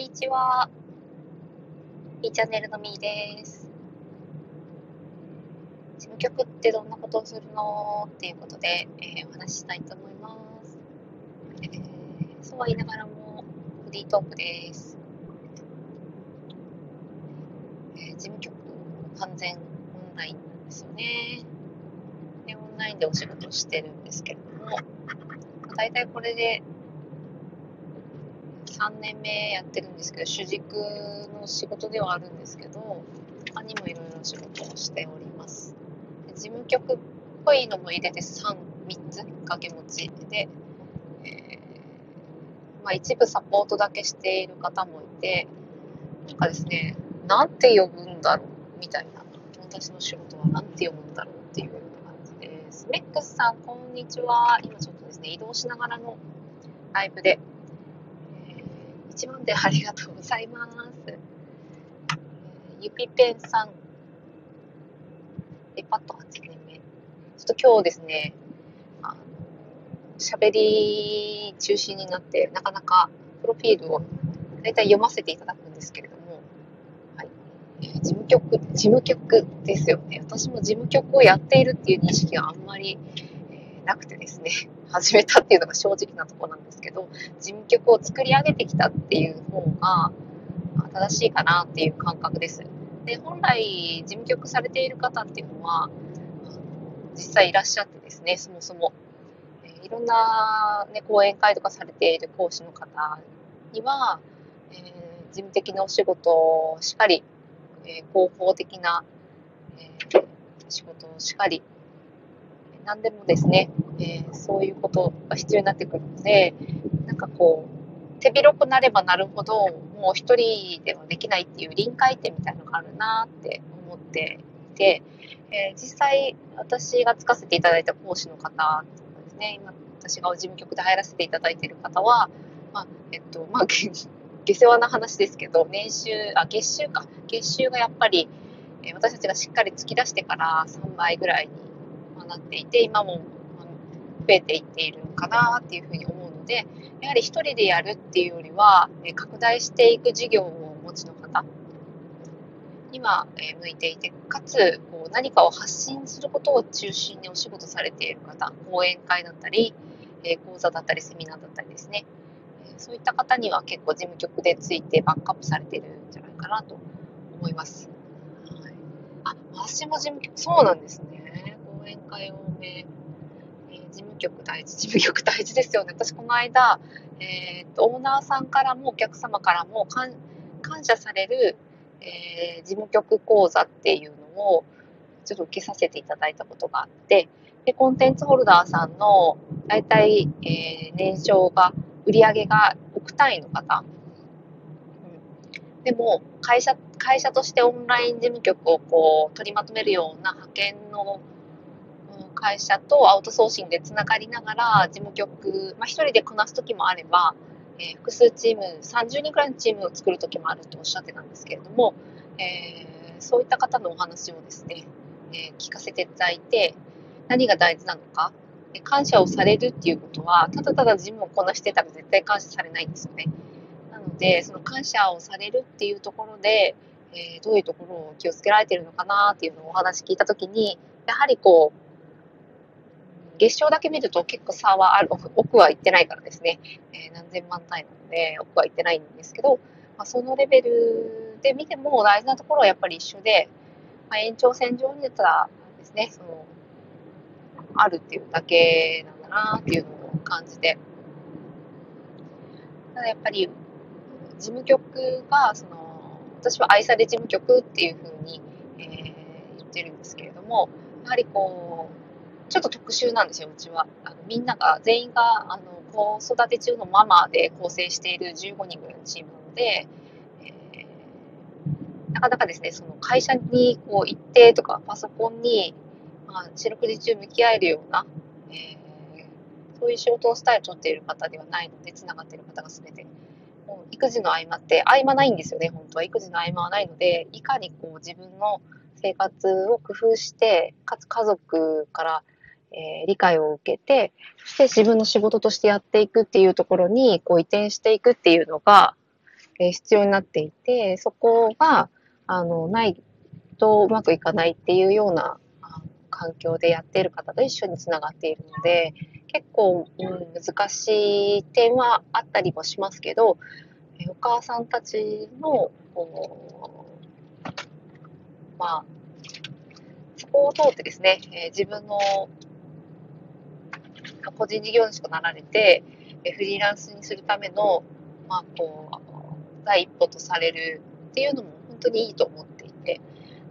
にちは。B チャンネルのみーです。事務局ってどんなことをするのっていうことで、えー、お話ししたいと思います。えー、そうは言いながらも、フリートークです。えー、事務局、完全オンラインなんですよね。で、オンラインでお仕事してるんですけれども、大体これで3年目やってるんですけど、主軸の仕事ではあるんですけど、他にもいろいろ仕事をしております。事務局っぽいのも入れて3、3つ掛け持ちで、えー、まあ、一部サポートだけしている方もいて、なんかですね、なんて呼ぶんだろうみたいな、私の仕事はなんて呼ぶんだろうっていうような感じです。メックスさん、こんにちは。今ちょっとですね、移動しながらのライブで1万でありがとうございます。ゆぴぺんさん。デパット8年目。ちょっと今日ですね、あの、喋り中心になって、なかなかプロフィールを大体読ませていただくんですけれども、はい。事務局、事務局ですよね。私も事務局をやっているっていう認識があんまり、えー、なくてですね。始めたっていうのが正直なとこなんですけど、事務局を作り上げてきたっていう方が正しいかなっていう感覚です。で、本来事務局されている方っていうのは、実際いらっしゃってですね、そもそも。いろんな、ね、講演会とかされている講師の方には、えー、事務的なお仕事をしっかり、えー、広報的な、えー、仕事をしっかり何でもですね、えー、そういうことが必要になってくるので、なんかこう、手広くなればなるほど、もう一人ではできないっていう臨界点みたいなのがあるなって思っていて、えー、実際私がつかせていただいた講師の方とかですね、今私が事務局で入らせていただいている方は、まあ、えっと、まあ、下世話な話ですけど、年収、あ、月収か。月収がやっぱり、え私たちがしっかり突き出してから3倍ぐらいになっていて、今も増えていっているのかなっていうふうに思うので、やはり一人でやるっていうよりは、拡大していく事業をお持ちの方には向いていて、かつこう何かを発信することを中心にお仕事されている方、講演会だったり、講座だったりセミナーだったりですね、そういった方には結構事務局でついてバックアップされてるんじゃないかなと思います。はい、あ、私も事務局、そうなんですね。講演会多め。えー、事務局大事、事務局大事ですよね。私この間、えー、と、オーナーさんからもお客様からも感謝される、えー、事務局講座っていうのをちょっと受けさせていただいたことがあって、で、コンテンツホルダーさんの大体、えー、年商が、売り上げが億単位の方、うん、でも会社、会社としてオンライン事務局をこう取りまとめるような派遣の会社とアウトソーシングでつながりながら、事務局、まあ、1人でこなす時もあれば、えー、複数チーム、30人くらいのチームを作る時もあるとおっしゃってたんですけれども、えー、そういった方のお話をですね、えー、聞かせていただいて、何が大事なのか、感謝をされるっていうことは、ただただ事務をこなしてたら絶対感謝されないんですよね。なので、その感謝をされるっていうところで、えー、どういうところを気をつけられてるのかなっていうのをお話聞いたときに、やはりこう、月賞だけ見ると結構差はある、奥は行ってないからですね、えー、何千万単位なので、奥は行ってないんですけど、まあ、そのレベルで見ても大事なところはやっぱり一緒で、まあ、延長線上に出たらですね、その、あるっていうだけなんだなっていうのを感じて、ただやっぱり、事務局が、その、私は愛され事務局っていうふうに、えー、言ってるんですけれども、やはりこう、ちょっと特殊なんですよ、うちは。あのみんなが、全員が、あの、子育て中のママで構成している15人ぐらいのチームなので、えー、なかなかですね、その会社にこう行ってとか、パソコンに、まあ、四六時中向き合えるような、えー、そういう仕事をスタイルを取っている方ではないので、繋がっている方が全て。もう育児の合間って合間ないんですよね、本当は。育児の合間はないので、いかにこう自分の生活を工夫して、かつ家族からえー、理解を受けて、そして自分の仕事としてやっていくっていうところに、こう移転していくっていうのが、え必要になっていて、そこが、あの、ないとうまくいかないっていうような環境でやっている方と一緒につながっているので、結構、うん、難しい点はあったりもしますけど、えお母さんたちの、まあ、そこを通ってですね、え自分の個人事業主となられて、フリーランスにするための、まあ、こう、第一歩とされるっていうのも本当にいいと思っていて、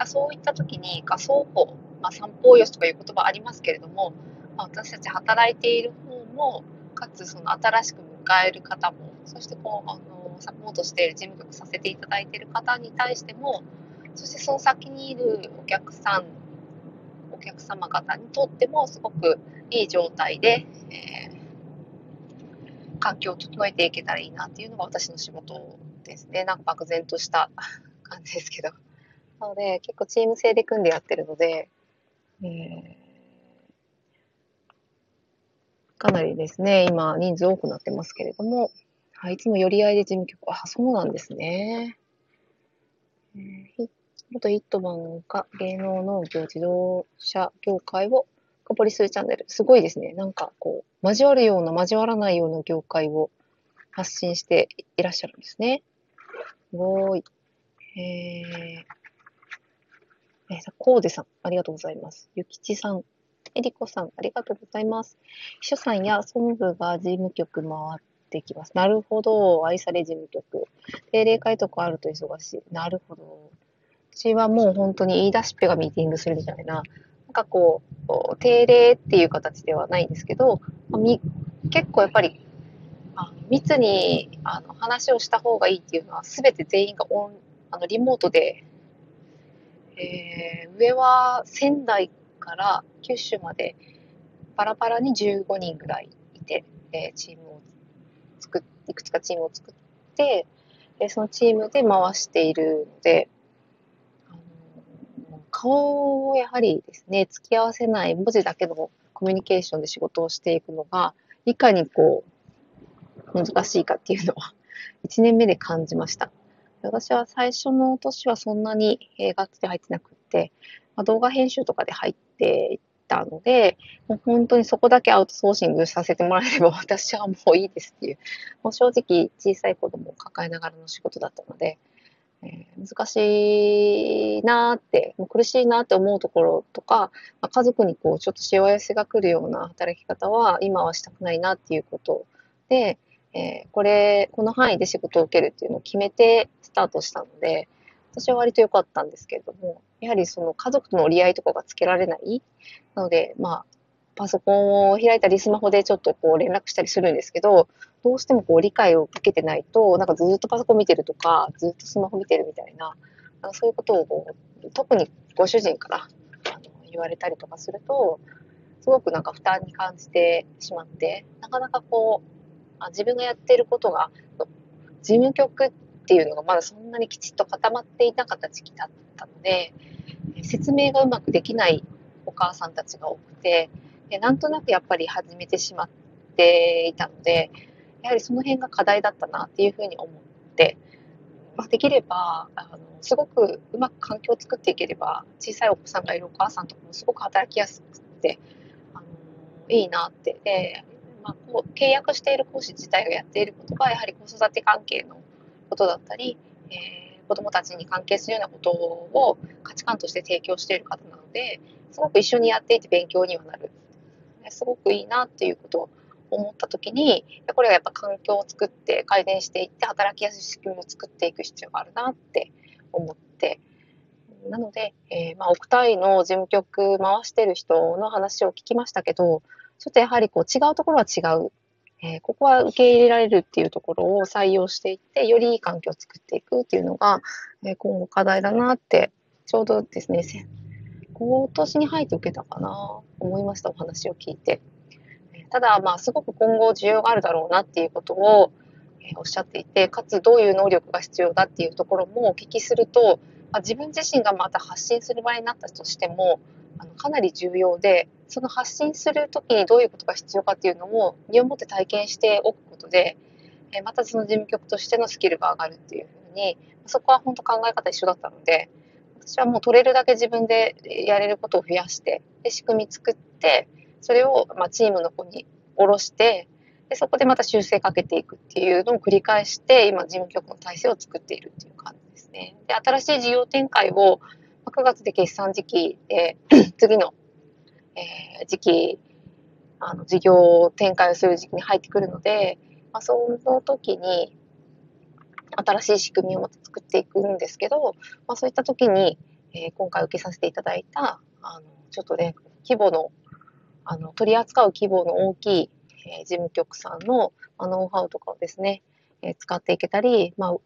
そういった時に、仮想法、まあ、三方よしとかいう言葉ありますけれども、まあ、私たち働いている方も、かつその新しく迎える方も、そしてこう、あの、サポートしている事務局させていただいている方に対しても、そしてその先にいるお客さん、お客様方にとってもすごくいい状態で、えー、環境を整えていけたらいいなっていうのが私の仕事ですね。なんか漠然とした感じですけど。なので、結構チーム制で組んでやってるので、えー、かなりですね、今人数多くなってますけれども、いつも寄り合いで事務局、あ、そうなんですね。えー、元ヒットマンが芸能農業自動車業界を深掘りするチャンネル。すごいですね。なんかこう、交わるような交わらないような業界を発信していらっしゃるんですね。すごい。えー、えー、コーデさん、ありがとうございます。ゆきちさん、えりこさん、ありがとうございます。秘書さんや総務部が事務局回ってきます。なるほど。愛され事務局。定例会とかあると忙しい。なるほど。私はもう本当に言い出しっぺがミーティングするみたいな、なんかこう、定例っていう形ではないんですけど、結構やっぱり、あ密にあの話をした方がいいっていうのは、すべて全員がオンあのリモートでえー、上は仙台から九州までパラパラに15人ぐらいいて、えー、チームを作っ、いくつかチームを作って、えー、そのチームで回しているので、顔をやはりですね、付き合わせない文字だけのコミュニケーションで仕事をしていくのが、いかにこう、難しいかっていうのは、1年目で感じました。私は最初の年はそんなにがっつり入ってなくって、ま、動画編集とかで入っていったので、もう本当にそこだけアウトソーシングさせてもらえれば 私はもういいですっていう、もう正直小さい子供を抱えながらの仕事だったので、えー、難しいなって、もう苦しいなって思うところとか、まあ、家族にこうちょっと幸せが来るような働き方は今はしたくないなっていうことで、えー、これ、この範囲で仕事を受けるっていうのを決めてスタートしたので、私は割と良かったんですけれども、やはりその家族との折り合いとかがつけられない。なので、まあ、パソコンを開いたりスマホでちょっとこう連絡したりするんですけど、どうしてもこう理解を受けてないと、なんかずっとパソコン見てるとか、ずっとスマホ見てるみたいな、なそういうことをこう特にご主人から言われたりとかすると、すごくなんか負担に感じてしまって、なかなかこう、自分がやってることが、事務局っていうのがまだそんなにきちっと固まっていなかった時期だったので、説明がうまくできないお母さんたちが多くて、でなんとなくやっぱり始めてしまっていたので、やはりその辺が課題だったなっていうふうに思って、まあ、できればあの、すごくうまく環境を作っていければ、小さいお子さんがいるお母さんとかもすごく働きやすくて、あのいいなって。で、まあ、こう契約している講師自体がやっていることが、やはり子育て関係のことだったり、えー、子どもたちに関係するようなことを価値観として提供している方なので、すごく一緒にやっていて勉強にはなる。すごくいいなっていうことを思った時に、これはやっぱ環境を作って改善していって働きやすい仕組みを作っていく必要があるなって思って、なので、えー、まあ、億単位の事務局回してる人の話を聞きましたけど、ちょっとやはりこう違うところは違う。えー、ここは受け入れられるっていうところを採用していって、よりいい環境を作っていくっていうのが、えー、今後課題だなって、ちょうどですね、今年に入って受けたかな、思いました、お話を聞いて。ただ、まあ、すごく今後需要があるだろうなっていうことを、え、おっしゃっていて、かつどういう能力が必要だっていうところもお聞きすると、ま、自分自身がまた発信する場合になったとしても、あのかなり重要で、その発信するときにどういうことが必要かっていうのを身をもって体験しておくことで、えまたその事務局としてのスキルが上がるっていうふうに、そこは本当考え方一緒だったので、私はもう取れるだけ自分でやれることを増やして、で仕組み作って、それをまチームの子に下ろして、でそこでまた修正かけていくっていうのを繰り返して、今事務局の体制を作っているっていう感じですね。で、新しい事業展開を9月で決算時期で、次の、えー、時期、あの、事業展開をする時期に入ってくるので、まあ、その時に、新しい仕組みをまた作っていくんですけど、まあ、そういった時に、えー、今回受けさせていただいた、あの、ちょっとね、規模の、あの、取り扱う規模の大きい、えー、事務局さんの、まあ、ノウハウとかをですね、えー、使っていけたり、まあ、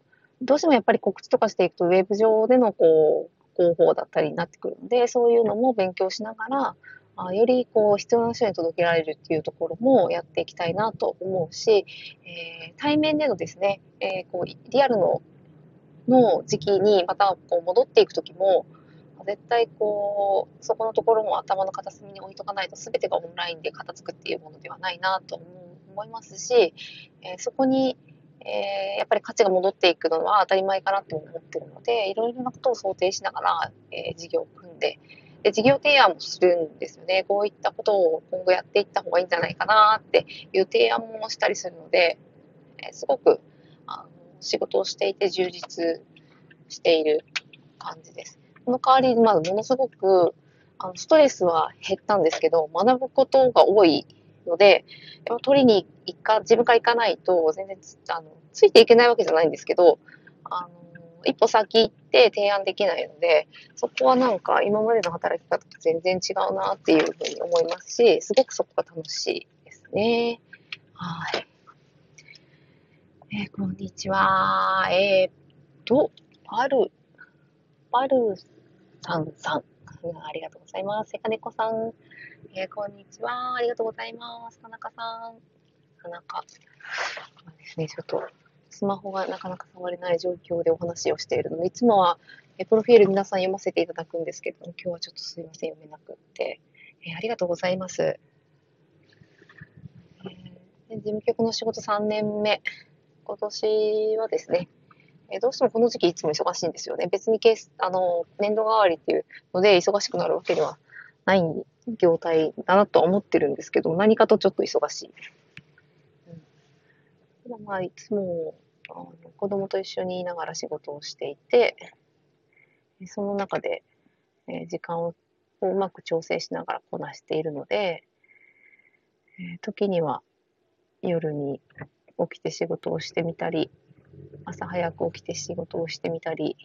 どうしてもやっぱり告知とかしていくと、ウェブ上でのこう、広報だったりになってくるので、そういうのも勉強しながら、あよりこう必要な人に届けられるっていうところもやっていきたいなと思うし、えー、対面でのですね、えー、こうリアルのの時期にまたこう戻っていく時も絶対こうそこのところも頭の片隅に置いとかないと全てがオンラインで片付くっていうものではないなと思いますし、えー、そこに、えー、やっぱり価値が戻っていくのは当たり前かなと思ってるのでいろいろなことを想定しながら、えー、事業を組んでで、事業提案もするんですよね。こういったことを今後やっていった方がいいんじゃないかなっていう提案もしたりするので、えすごくあの仕事をしていて充実している感じです。その代わりに、まあ、ものすごくあのストレスは減ったんですけど、学ぶことが多いので、やっぱ取りに行か、自分から行かないと全然あのついていけないわけじゃないんですけど、あの一歩先行って提案できないので、そこはなんか今までの働き方と全然違うなっていうふうに思いますし、すごくそこが楽しいですね。はい。えー、こんにちは。えー、っと、パル、パルさんさん。ありがとうございます。せかねこさん。えー、こんにちは。ありがとうございます。田中さん。田中。ですね、ちょっとスマホがなかなか触れない状況でお話をしているので、いつもは、プロフィール皆さん読ませていただくんですけれども、今日はちょっとすいません、読めなくって。えー、ありがとうございます。え、事務局の仕事3年目。今年はですね、え、どうしてもこの時期いつも忙しいんですよね。別にケース、あの、年度代わりっていうので忙しくなるわけではない業態だなとは思ってるんですけど、何かとちょっと忙しい。うん、まあ、いつも子供と一緒にいながら仕事をしていて、その中で、え時間をうまく調整しながらこなしているので、え時には夜に起きて仕事をしてみたり、朝早く起きて仕事をしてみたり、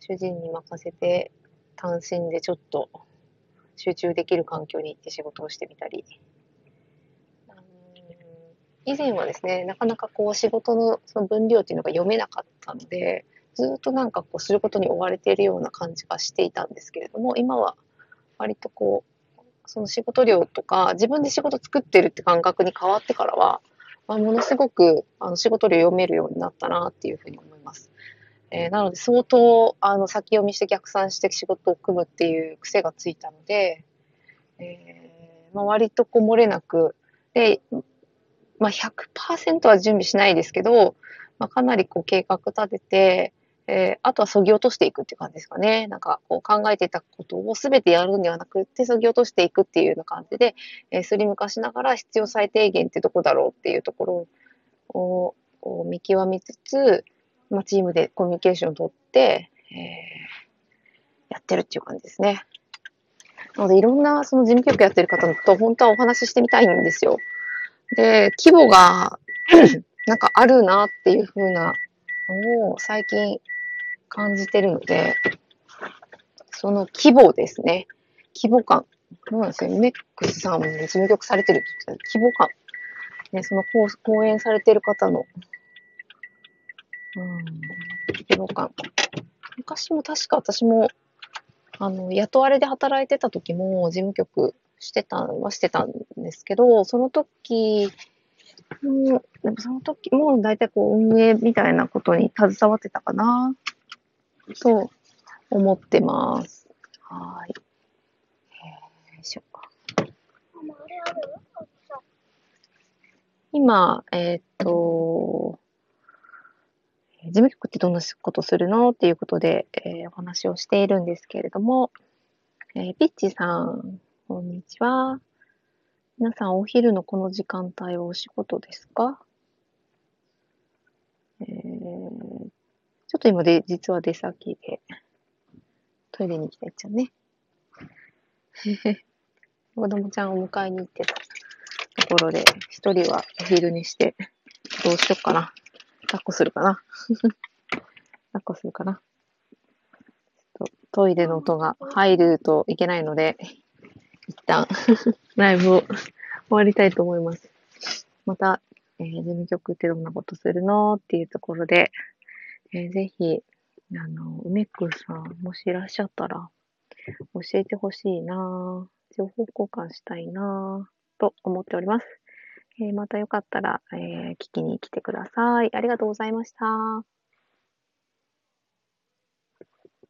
主人に任せて単身でちょっと集中できる環境に行って仕事をしてみたり、以前はですね、なかなかこう仕事のその分量っていうのが読めなかったので、ずっとなんかこうすることに追われているような感じがしていたんですけれども、今は割とこう、その仕事量とか、自分で仕事作ってるって感覚に変わってからは、まあ、ものすごくあの仕事量読めるようになったなっていうふうに思います。えー、なので相当あの先読みして逆算して仕事を組むっていう癖がついたので、えーまあ、割とこう漏れなく、で、まあ、100%は準備しないですけど、まあ、かなりこう計画立てて、えー、あとは削ぎ落としていくっていう感じですかね。なんかこう考えてたことを全てやるんではなくて、削ぎ落としていくっていうような感じで、えー、スリム化しながら必要最低限ってどこだろうっていうところをを見極めつつ、まあ、チームでコミュニケーションをとって、えー、やってるっていう感じですね。なのでいろんなその事務局やってる方と本当はお話ししてみたいんですよ。で、規模が なんかあるなっていう風なのを最近感じてるので、その規模ですね。規模感。そうなんですよ。メックスさんも事務局されてる規模感。ね、その講演されてる方の、うん、規模感。昔も確か私も、あの、雇われで働いてた時も事務局してたはしてたんですけど、その時も、でもその時も大体こう運営みたいなことに携わってたかな、と思ってます。はい。よいしょ。今、えっ、と、事務局ってどんなことするの？っていうことで、えー、お話をしているんですけれども、えー、ピッチさん、こんにちは。皆さん、お昼のこの時間帯はお仕事ですか？えー、ちょっと今で、実は出先で、トイレに行きたいっちゃうね。子供ちゃんを迎えに行ってたところで、一人はお昼にして、どうしよっかな。抱っこするかな。抱っこするかな。トイレの音が入るといけないので、旦 ライブを終わりたいと思います。また、えー、事務局ってどんなことするのっていうところで、えー、ぜひ、あの、梅くさん、もしいらっしゃったら、教えてほしいな情報交換したいなと思っております。えー、またよかったら、えー、聞きに来てください。ありがとうございました。